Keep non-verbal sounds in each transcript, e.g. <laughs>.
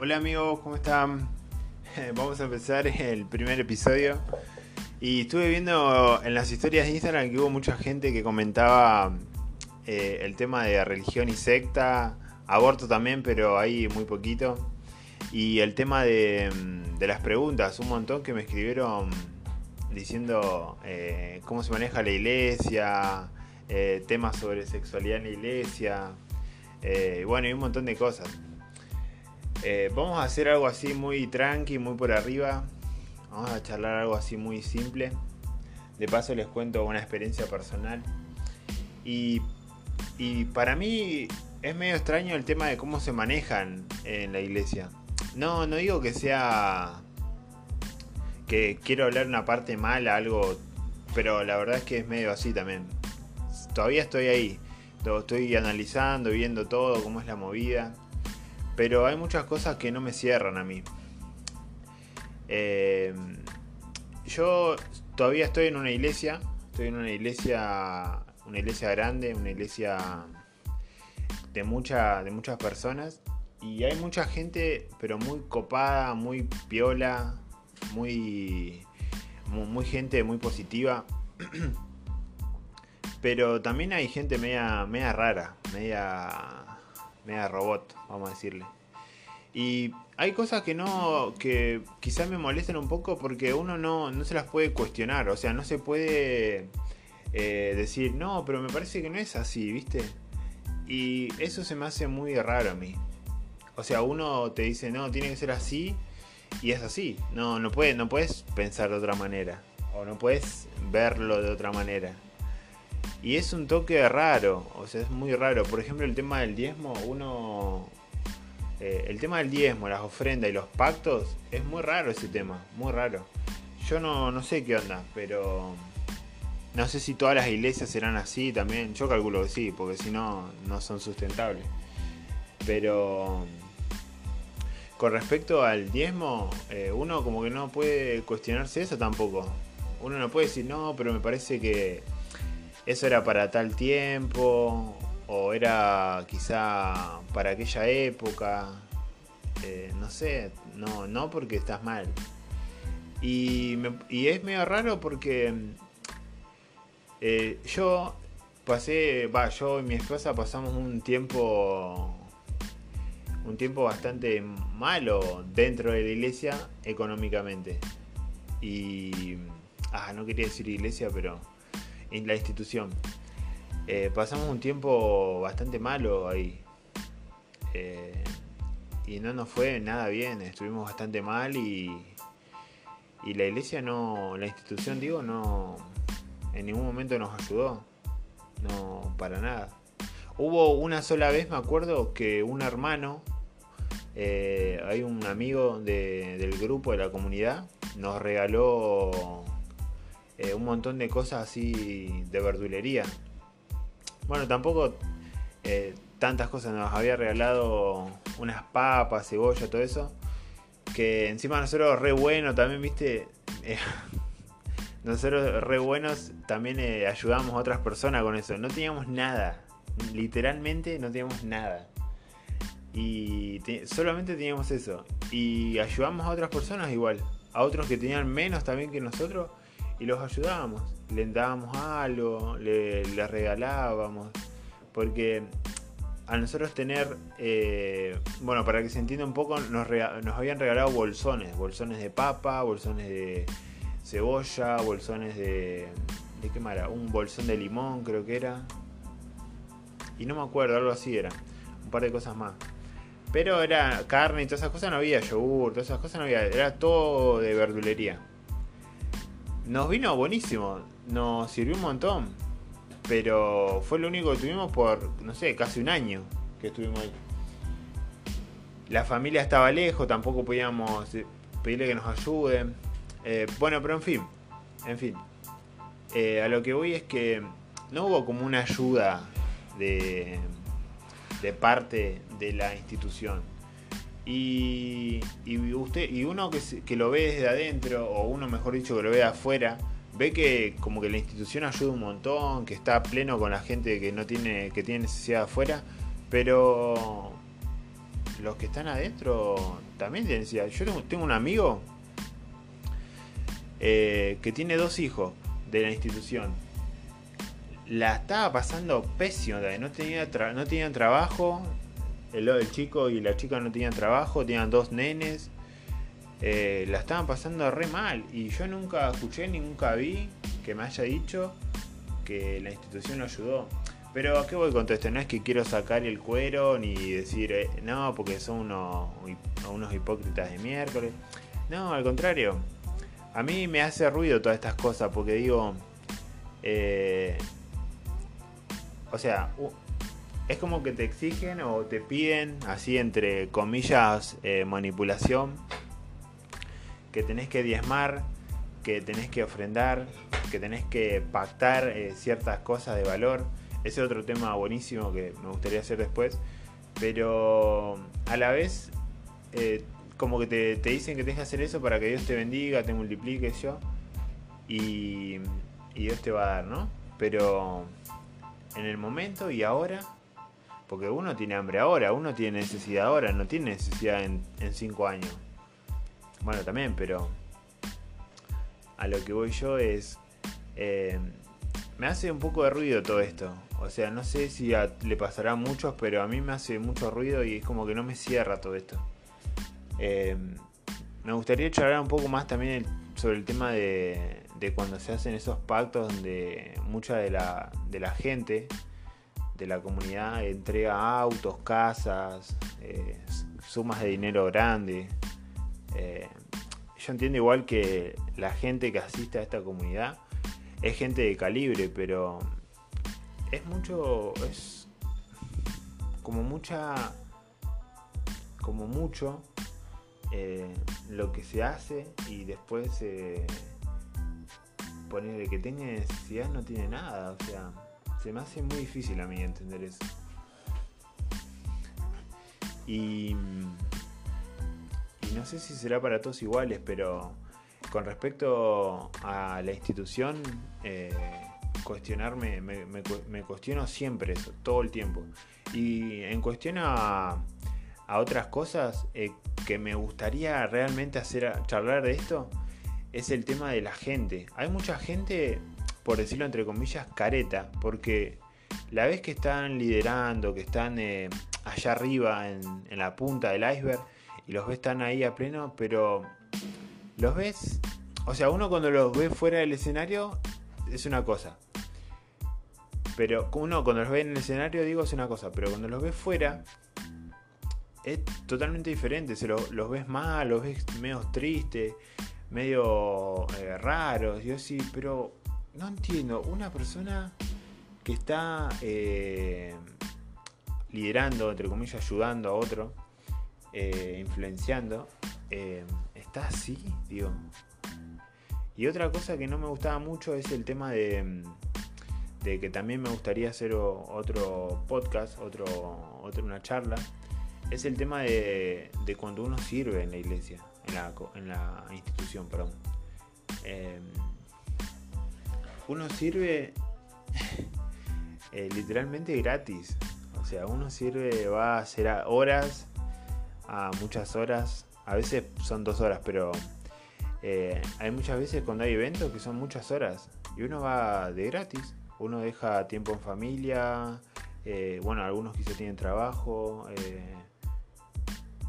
Hola amigos, ¿cómo están? <laughs> Vamos a empezar el primer episodio. Y estuve viendo en las historias de Instagram que hubo mucha gente que comentaba eh, el tema de religión y secta, aborto también, pero ahí muy poquito. Y el tema de, las preguntas, un montón que me escribieron diciendo eh, cómo se maneja la iglesia, eh, temas sobre sexualidad en la iglesia, bueno, y un montón de cosas. Eh, vamos a hacer algo así muy tranqui, muy por arriba. Vamos a charlar algo así muy simple. De paso les cuento una experiencia personal. Y, para mí es medio extraño el tema de cómo se manejan en la iglesia. No, no digo que sea que quiero hablar una parte mala, algo, pero la verdad es que es medio así también. Todavía estoy ahí, estoy analizando, viendo todo, cómo es la movida. Pero hay muchas cosas que no me cierran a mí. Eh, yo todavía estoy en una iglesia. Estoy en una iglesia. Una iglesia grande, una iglesia de, mucha, de muchas personas. Y hay mucha gente, pero muy copada, muy piola, muy, muy, gente muy positiva. <clears throat> pero también hay gente media, media rara, media media robot, vamos a decirle. Y hay cosas que no, que quizás me molestan un poco porque uno no, no se las puede cuestionar, o sea, no se puede eh, decir, no, pero me parece que no es así, ¿viste? Y eso se me hace muy raro a mí. O sea, uno te dice, no, tiene que ser así y es así. No, no, puede, no puedes pensar de otra manera. O no puedes verlo de otra manera. Y es un toque raro, o sea, es muy raro. Por ejemplo, el tema del diezmo, uno... Eh, el tema del diezmo, las ofrendas y los pactos, es muy raro ese tema, muy raro. Yo no, no sé qué onda, pero... No sé si todas las iglesias serán así también. Yo calculo que sí, porque si no, no son sustentables. Pero... Con respecto al diezmo, eh, uno como que no puede cuestionarse eso tampoco. Uno no puede decir, no, pero me parece que eso era para tal tiempo o era quizá para aquella época. Eh, no sé, no, no porque estás mal. Y, es medio raro porque eh, yo pasé, va, yo y mi esposa pasamos un tiempo un tiempo bastante malo dentro de la iglesia económicamente. Y ah, no quería decir iglesia, pero en la institución. Eh, pasamos un tiempo bastante malo ahí. Eh, y no nos fue nada bien, estuvimos bastante mal y, y la iglesia no, la institución digo, no, en ningún momento nos ayudó, no, para nada. Hubo una sola vez, me acuerdo, que un hermano, eh, hay un amigo del grupo de la comunidad, nos regaló eh, un montón de cosas así de verdulería. Bueno, tampoco eh, tantas cosas, nos había regalado unas papas, cebolla, todo eso. Que encima nosotros re bueno también, viste. Eh, <laughs> nosotros re buenos también ayudamos a otras personas con eso. No teníamos nada. Literalmente no teníamos nada. Y solamente teníamos eso. Y ayudamos a otras personas igual. A otros que tenían menos también que nosotros y los ayudábamos, le dábamos algo, le, regalábamos, porque a nosotros tener, eh, bueno, para que se entienda un poco, nos, habían regalado bolsones, bolsones de papa, bolsones de cebolla, bolsones de... ¿De qué mara? Un bolsón de limón creo que era. Y no me acuerdo, algo así era. Un par de cosas más. Pero era carne y todas esas cosas no había, yogur, todas esas cosas no había. Era todo de verdulería. Nos vino buenísimo, nos sirvió un montón. Pero fue lo único que tuvimos por, no sé, casi un año que estuvimos ahí. La familia estaba lejos, tampoco podíamos eh, pedirle que nos ayuden. Eh, bueno, pero en fin, en fin. Eh, a lo que voy es que no hubo como una ayuda de, de parte de la institución. Y, usted, y uno que, lo ve desde adentro, o uno mejor dicho que lo ve de afuera, ve que como que la institución ayuda un montón, que está pleno con la gente que no tiene, que tiene necesidad afuera, pero los que están adentro también tienen necesidad. Yo tengo, un amigo eh, que tiene dos hijos de la institución. La estaba pasando pésimo, no, tenía no tenían trabajo, el, el, chico y la chica no tenían trabajo, tenían dos nenes, eh, la estaban pasando re mal y yo nunca escuché ni nunca vi que me haya dicho que la institución lo ayudó. Pero ¿a qué voy con todo esto? No es que quiero sacar el cuero ni decir, eh, no, porque son unos, unos hipócritas de miércoles. No, al contrario. A mí me hace ruido todas estas cosas porque digo, eh, o sea, es como que te exigen o te piden, así entre comillas, manipulación que tenés que diezmar, que tenés que ofrendar, que tenés que pactar eh, ciertas cosas de valor. Ese es otro tema buenísimo que me gustaría hacer después. Pero a la vez, eh, como que te, dicen que tenés que hacer eso para que Dios te bendiga, te multiplique yo. Y, y Dios te va a dar, ¿no? Pero en el momento y ahora, porque uno tiene hambre ahora, uno tiene necesidad ahora, no tiene necesidad en, en cinco años. Bueno, también, pero a lo que voy yo es... Eh, me hace un poco de ruido todo esto. O sea, no sé si le pasará a muchos, pero a mí me hace mucho ruido y es como que no me cierra todo esto. Eh, me gustaría charlar un poco más también sobre el tema de, cuando se hacen esos pactos donde mucha de de la gente, de la comunidad, entrega autos, casas, eh, sumas de dinero grande. Eh, yo entiendo igual que la gente que asiste a esta comunidad es gente de calibre, pero es mucho, es como mucha, como mucho eh, lo que se hace y después ponerle que tenga necesidad no tiene nada, o sea, se me hace muy difícil a mí entender eso. Y no sé si será para todos iguales, pero con respecto a la institución, eh, cuestionarme, me, cuestiono siempre eso, todo el tiempo. Y en cuestión a, otras cosas eh, que me gustaría realmente hacer, charlar de esto, es el tema de la gente. Hay mucha gente, por decirlo entre comillas, careta, porque la vez que están liderando, que están eh, allá arriba en, en la punta del iceberg, y los ves están ahí a pleno, pero los ves, o sea, uno cuando los ve fuera del escenario es una cosa. Pero uno cuando los ve en el escenario digo es una cosa, pero cuando los ves fuera es totalmente diferente. Se los ves mal, los ves medio tristes, medio eh, raros. Yo sí, pero no entiendo. Una persona que está eh, liderando, entre comillas, ayudando a otro, eh, influenciando, eh, está así, digo. Y otra cosa que no me gustaba mucho es el tema de, de que también me gustaría hacer otro podcast, otro, otro, una charla, es el tema de, de cuando uno sirve en la iglesia, en la, en la institución, perdón. Uno sirve eh, literalmente gratis. O sea, uno sirve, va a hacer horas a muchas horas. A veces son dos horas, pero eh, hay muchas veces cuando hay eventos que son muchas horas. Y uno va de gratis. Uno deja tiempo en familia. Eh, bueno, algunos quizás tienen trabajo. Eh,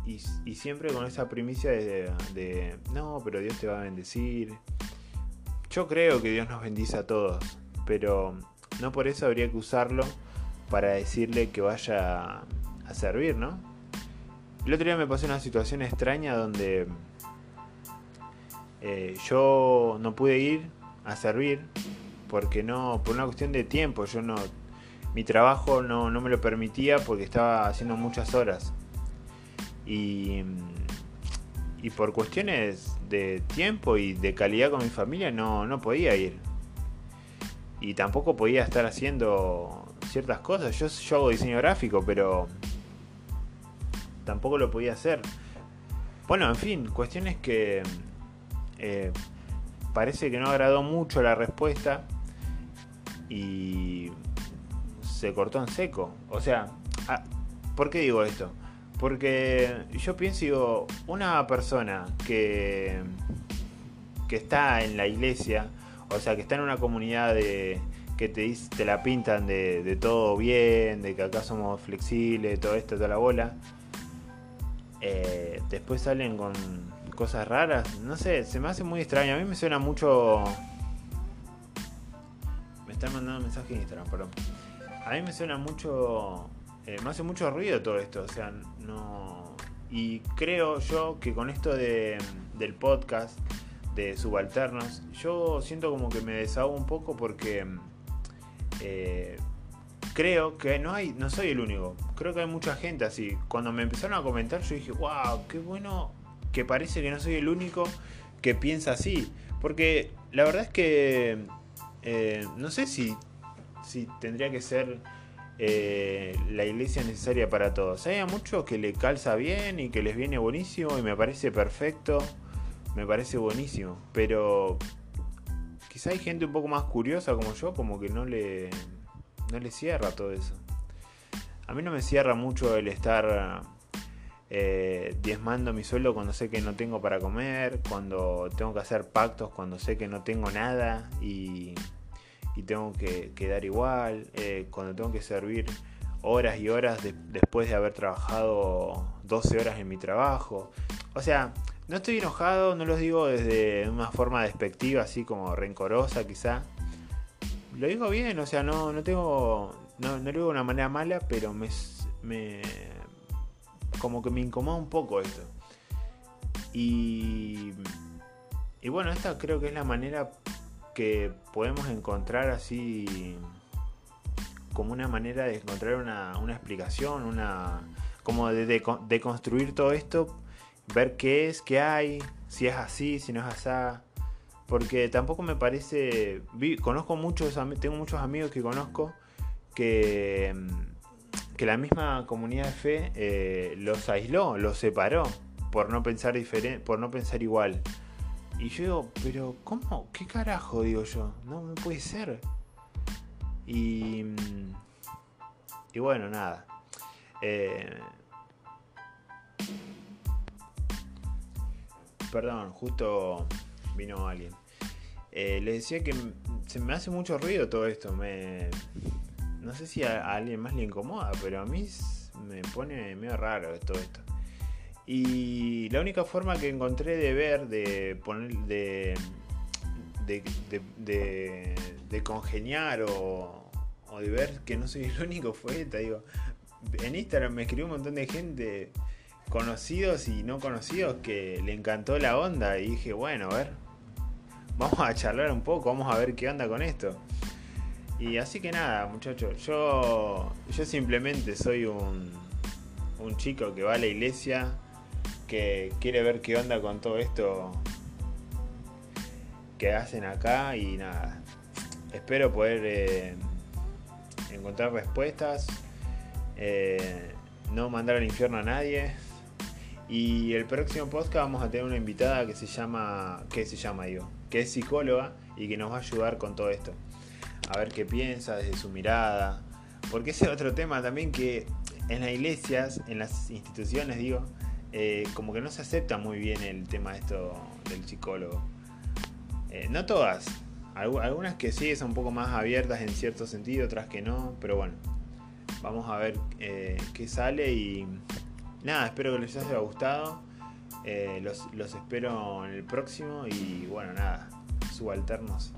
y, siempre con esa primicia de, de, no, pero Dios te va a bendecir. Yo creo que Dios nos bendice a todos, pero no por eso habría que usarlo para decirle que vaya a servir, ¿no? El otro día me pasó una situación extraña donde eh, yo no pude ir a servir porque no, por una cuestión de tiempo, yo no, mi trabajo no, me lo permitía porque estaba haciendo muchas horas. Y, y por cuestiones de tiempo y de calidad con mi familia no, no podía ir. Y tampoco podía estar haciendo ciertas cosas. Yo, hago diseño gráfico, pero tampoco lo podía hacer. Bueno, en fin, cuestiones que eh, parece que no agradó mucho la respuesta y se cortó en seco. O sea, ah, ¿por qué digo esto? Porque yo pienso, digo, una persona que, que está en la iglesia, o sea, que está en una comunidad de que te, te la pintan de, todo bien, de que acá somos flexibles, todo esto, toda la bola, eh, después salen con cosas raras, no sé, se me hace muy extraño. A mí me suena mucho. Me están mandando mensajes en Instagram, perdón. A mí me suena mucho eh, me hace mucho ruido todo esto, o sea, no... Y creo yo que con esto de, del podcast, de subalternos, yo siento como que me desahogo un poco porque eh, creo que no hay, no soy el único. Creo que hay mucha gente así. Cuando me empezaron a comentar, yo dije, wow, qué bueno que parece que no soy el único que piensa así. Porque la verdad es que eh, no sé si, si tendría que ser eh, la iglesia necesaria para todos. Hay a muchos que le calza bien y que les viene buenísimo y me parece perfecto, me parece buenísimo, pero quizá hay gente un poco más curiosa como yo, como que no le, no le cierra todo eso. A mí no me cierra mucho el estar eh, diezmando mi sueldo cuando sé que no tengo para comer, cuando tengo que hacer pactos, cuando sé que no tengo nada y y tengo que quedar igual, eh, cuando tengo que servir horas y horas después de haber trabajado 12 horas en mi trabajo. O sea, no estoy enojado, no lo digo desde una forma despectiva, así como rencorosa quizá. Lo digo bien, o sea, no, no tengo, no, no lo digo de una manera mala, pero me, me, como que me incomoda un poco esto. Y, y bueno, esta creo que es la manera que podemos encontrar así como una manera de encontrar una, explicación, una como de, de, construir todo esto, ver qué es, qué hay, si es así, si no es así. Porque tampoco me parece. conozco muchos, tengo muchos amigos que conozco que, que la misma comunidad de fe eh, los aisló, los separó por no pensar diferente, por no pensar igual. Y yo digo, pero ¿cómo? ¿Qué carajo? Digo yo, no, puede ser. Y, mm, y bueno, nada. Eh, perdón, justo vino alguien. Eh, les decía que se me hace mucho ruido todo esto. Me, no sé si a, a alguien más le incomoda, pero a mí me pone medio raro todo esto. Y la única forma que encontré de ver, de poner, de, de, congeniar o, de ver que no soy el único fue esta. Digo, en Instagram me escribió un montón de gente, conocidos y no conocidos, que le encantó la onda. Y dije, bueno, a ver, vamos a charlar un poco, vamos a ver qué onda con esto. Y así que nada, muchachos, yo, yo simplemente soy un, un chico que va a la iglesia que quiere ver qué onda con todo esto que hacen acá y nada. Espero poder eh, encontrar respuestas, eh, no mandar al infierno a nadie. Y el próximo podcast vamos a tener una invitada que se llama, ¿qué se llama digo? Que es psicóloga y que nos va a ayudar con todo esto. A ver qué piensa desde su mirada. Porque ese es otro tema también que en las iglesias, en las instituciones digo, eh, como que no se acepta muy bien el tema esto del psicólogo. Eh, no todas, algunas que sí son un poco más abiertas en cierto sentido, otras que no, pero bueno, vamos a ver eh, qué sale y nada, espero que les haya gustado. los, los espero en el próximo y bueno, nada, subalternos.